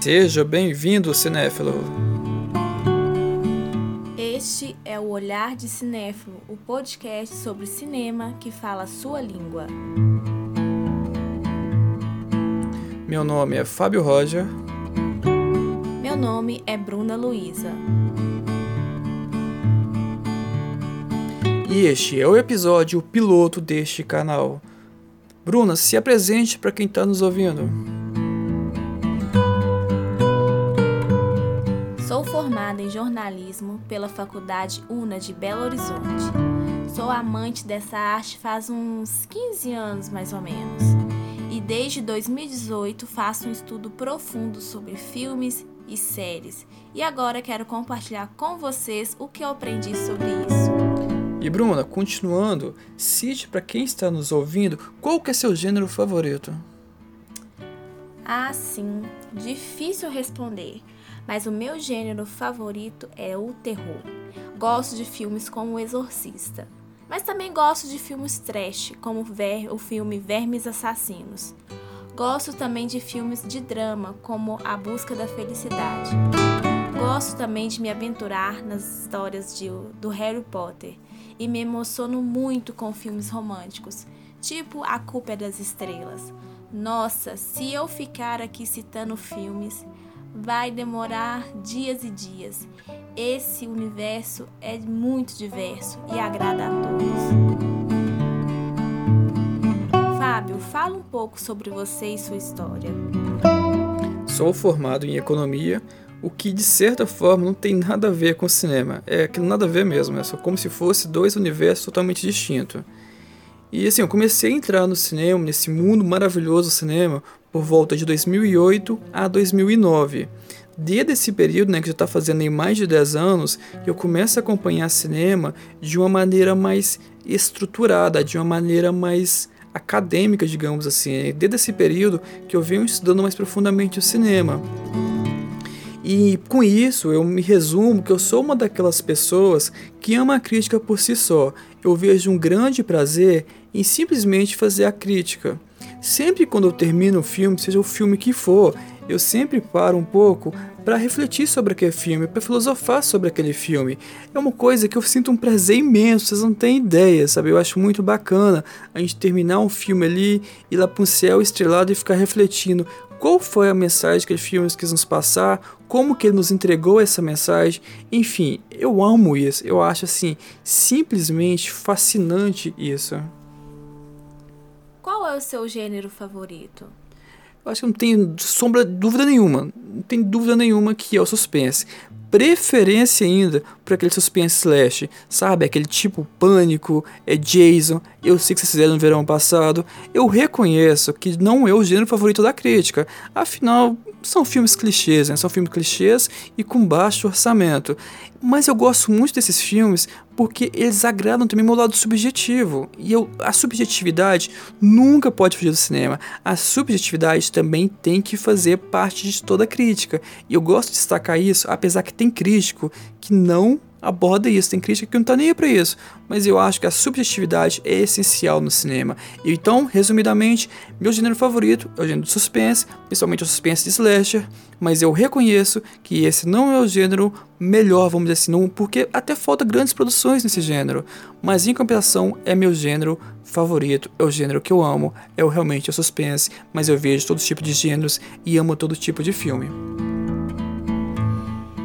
Seja bem-vindo, cinéfilo. Este é o Olhar de Cinéfilo, o podcast sobre cinema que fala a sua língua. Meu nome é Fábio Roger. Meu nome é Bruna Luiza. E este é o episódio piloto deste canal. Bruna, se apresente para quem está nos ouvindo. Sou formada em jornalismo pela Faculdade UNA de Belo Horizonte. Sou amante dessa arte faz uns 15 anos mais ou menos. E desde 2018 faço um estudo profundo sobre filmes e séries. E agora quero compartilhar com vocês o que eu aprendi sobre isso. E Bruna, continuando, cite para quem está nos ouvindo qual que é seu gênero favorito. Ah, sim, difícil responder mas o meu gênero favorito é o terror. Gosto de filmes como O Exorcista, mas também gosto de filmes trash, como o filme Vermes Assassinos. Gosto também de filmes de drama, como A Busca da Felicidade. Gosto também de me aventurar nas histórias de, do Harry Potter e me emociono muito com filmes românticos, tipo A Culpa é das Estrelas. Nossa, se eu ficar aqui citando filmes, vai demorar dias e dias. Esse universo é muito diverso e agrada a todos. Fábio, fala um pouco sobre você e sua história. Sou formado em economia, o que de certa forma não tem nada a ver com cinema. É que nada a ver mesmo, é só como se fosse dois universos totalmente distintos. E assim, eu comecei a entrar no cinema, nesse mundo maravilhoso do cinema, por volta de 2008 a 2009. Desde esse período, né, que já está fazendo em mais de 10 anos, eu começo a acompanhar cinema de uma maneira mais estruturada, de uma maneira mais acadêmica, digamos assim. Desde esse período que eu venho estudando mais profundamente o cinema. E com isso eu me resumo que eu sou uma daquelas pessoas que ama a crítica por si só. Eu vejo um grande prazer em simplesmente fazer a crítica. Sempre quando eu termino um filme, seja o filme que for, eu sempre paro um pouco para refletir sobre aquele filme, para filosofar sobre aquele filme. É uma coisa que eu sinto um prazer imenso, vocês não têm ideia, sabe? Eu acho muito bacana a gente terminar um filme ali, ir lá para um céu estrelado e ficar refletindo qual foi a mensagem que o filme quis nos passar, como que ele nos entregou essa mensagem. Enfim, eu amo isso. Eu acho assim simplesmente fascinante isso. Qual é o seu gênero favorito? Eu acho que não tem sombra dúvida nenhuma. Não tem dúvida nenhuma que é o suspense. Preferência ainda para aquele suspense slash, sabe? Aquele tipo pânico, é Jason. Eu sei que vocês fizeram no verão passado. Eu reconheço que não é o gênero favorito da crítica. Afinal, são filmes clichês, né? São filmes clichês e com baixo orçamento. Mas eu gosto muito desses filmes porque eles agradam também meu lado subjetivo. E eu, a subjetividade nunca pode fugir do cinema. A subjetividade também tem que fazer parte de toda crítica. E eu gosto de destacar isso, apesar que tem crítico que não aborda isso, tem crítica que não tá nem aí pra isso, mas eu acho que a subjetividade é essencial no cinema. Então, resumidamente, meu gênero favorito é o gênero de suspense, principalmente o suspense de slasher, mas eu reconheço que esse não é o gênero melhor, vamos dizer assim, não, porque até falta grandes produções nesse gênero, mas em compensação é meu gênero favorito, é o gênero que eu amo, é o, realmente o suspense, mas eu vejo todo tipo de gêneros e amo todo tipo de filme.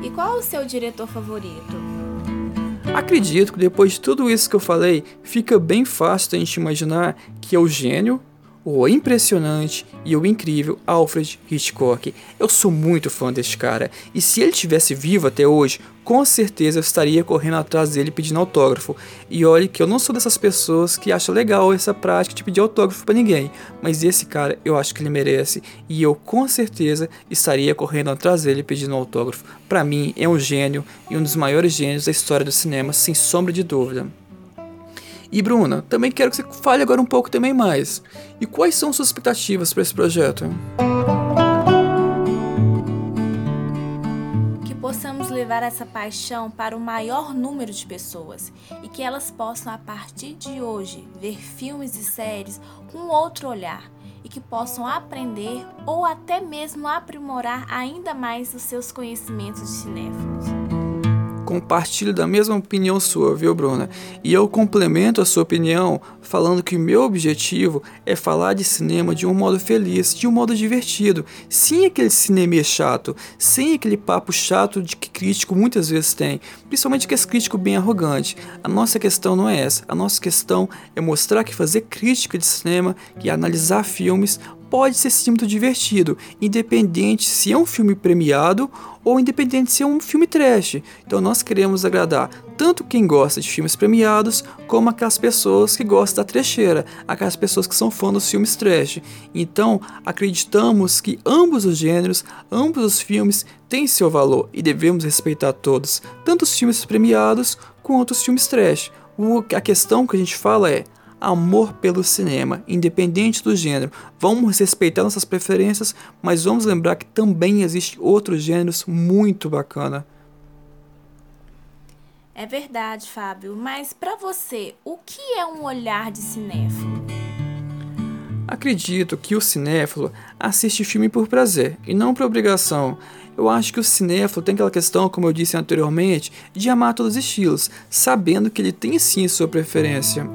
E qual o seu diretor favorito? Acredito que depois de tudo isso que eu falei, fica bem fácil a gente imaginar que é o impressionante e o incrível Alfred Hitchcock. Eu sou muito fã deste cara, e se ele tivesse vivo até hoje, com certeza eu estaria correndo atrás dele pedindo autógrafo. E olhe que eu não sou dessas pessoas que acham legal essa prática de pedir autógrafo para ninguém, mas esse cara eu acho que ele merece, e eu com certeza estaria correndo atrás dele pedindo autógrafo. Para mim é um gênio e um dos maiores gênios da história do cinema, sem sombra de dúvida. E Bruna, também quero que você fale agora um pouco também mais. E quais são suas expectativas para esse projeto? Que possamos levar essa paixão para o maior número de pessoas e que elas possam, a partir de hoje, ver filmes e séries com outro olhar e que possam aprender ou até mesmo aprimorar ainda mais os seus conhecimentos de cinéfilos compartilho da mesma opinião sua, viu, Bruna? E eu complemento a sua opinião falando que o meu objetivo é falar de cinema de um modo feliz, de um modo divertido, sem aquele cinema chato, sem aquele papo chato de que crítico muitas vezes tem, principalmente que é crítico bem arrogante. A nossa questão não é essa, a nossa questão é mostrar que fazer crítica de cinema e analisar filmes pode ser sim muito divertido, independente se é um filme premiado ou independente se é um filme trash. Então nós queremos agradar tanto quem gosta de filmes premiados, como aquelas pessoas que gostam da trecheira, aquelas pessoas que são fãs dos filmes trash. Então acreditamos que ambos os gêneros, ambos os filmes têm seu valor e devemos respeitar todos, tanto os filmes premiados quanto os filmes trash. O, a questão que a gente fala é amor pelo cinema, independente do gênero. Vamos respeitar nossas preferências, mas vamos lembrar que também existem outros gêneros muito bacana. É verdade, Fábio, mas para você, o que é um olhar de cinéfilo? Acredito que o cinéfilo assiste filme por prazer e não por obrigação. Eu acho que o cinéfilo tem aquela questão, como eu disse anteriormente, de amar todos os estilos, sabendo que ele tem sim sua preferência.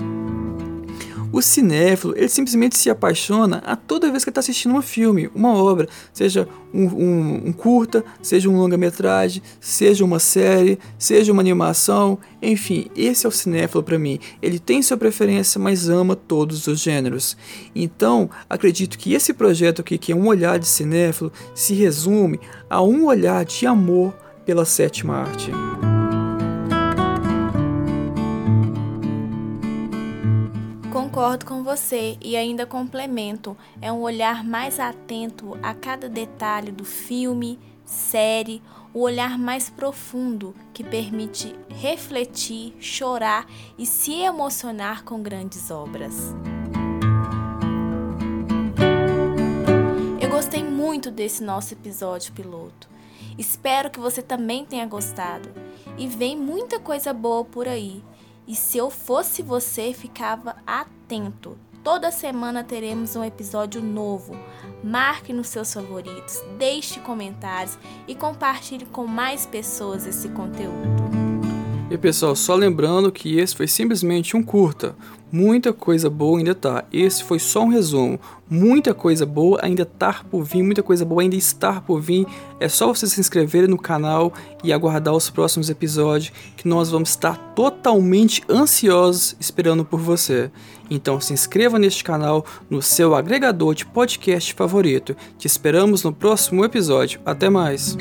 O cinéfilo, ele simplesmente se apaixona a toda vez que está assistindo um filme, uma obra, seja um, um, um curta, seja um longa-metragem, seja uma série, seja uma animação, enfim, esse é o cinéfilo para mim. Ele tem sua preferência, mas ama todos os gêneros. Então, acredito que esse projeto aqui, que é um olhar de cinéfilo, se resume a um olhar de amor pela sétima arte. Concordo com você e ainda complemento: é um olhar mais atento a cada detalhe do filme, série, o olhar mais profundo que permite refletir, chorar e se emocionar com grandes obras. Eu gostei muito desse nosso episódio piloto. Espero que você também tenha gostado. E vem muita coisa boa por aí. E se eu fosse você, ficava atento. Toda semana teremos um episódio novo. Marque nos seus favoritos, deixe comentários e compartilhe com mais pessoas esse conteúdo. E pessoal, só lembrando que esse foi simplesmente um curta. Muita coisa boa ainda tá. Esse foi só um resumo. Muita coisa boa ainda tá por vir, muita coisa boa ainda está por vir. É só você se inscrever no canal e aguardar os próximos episódios que nós vamos estar totalmente ansiosos esperando por você. Então se inscreva neste canal no seu agregador de podcast favorito. Te esperamos no próximo episódio. Até mais.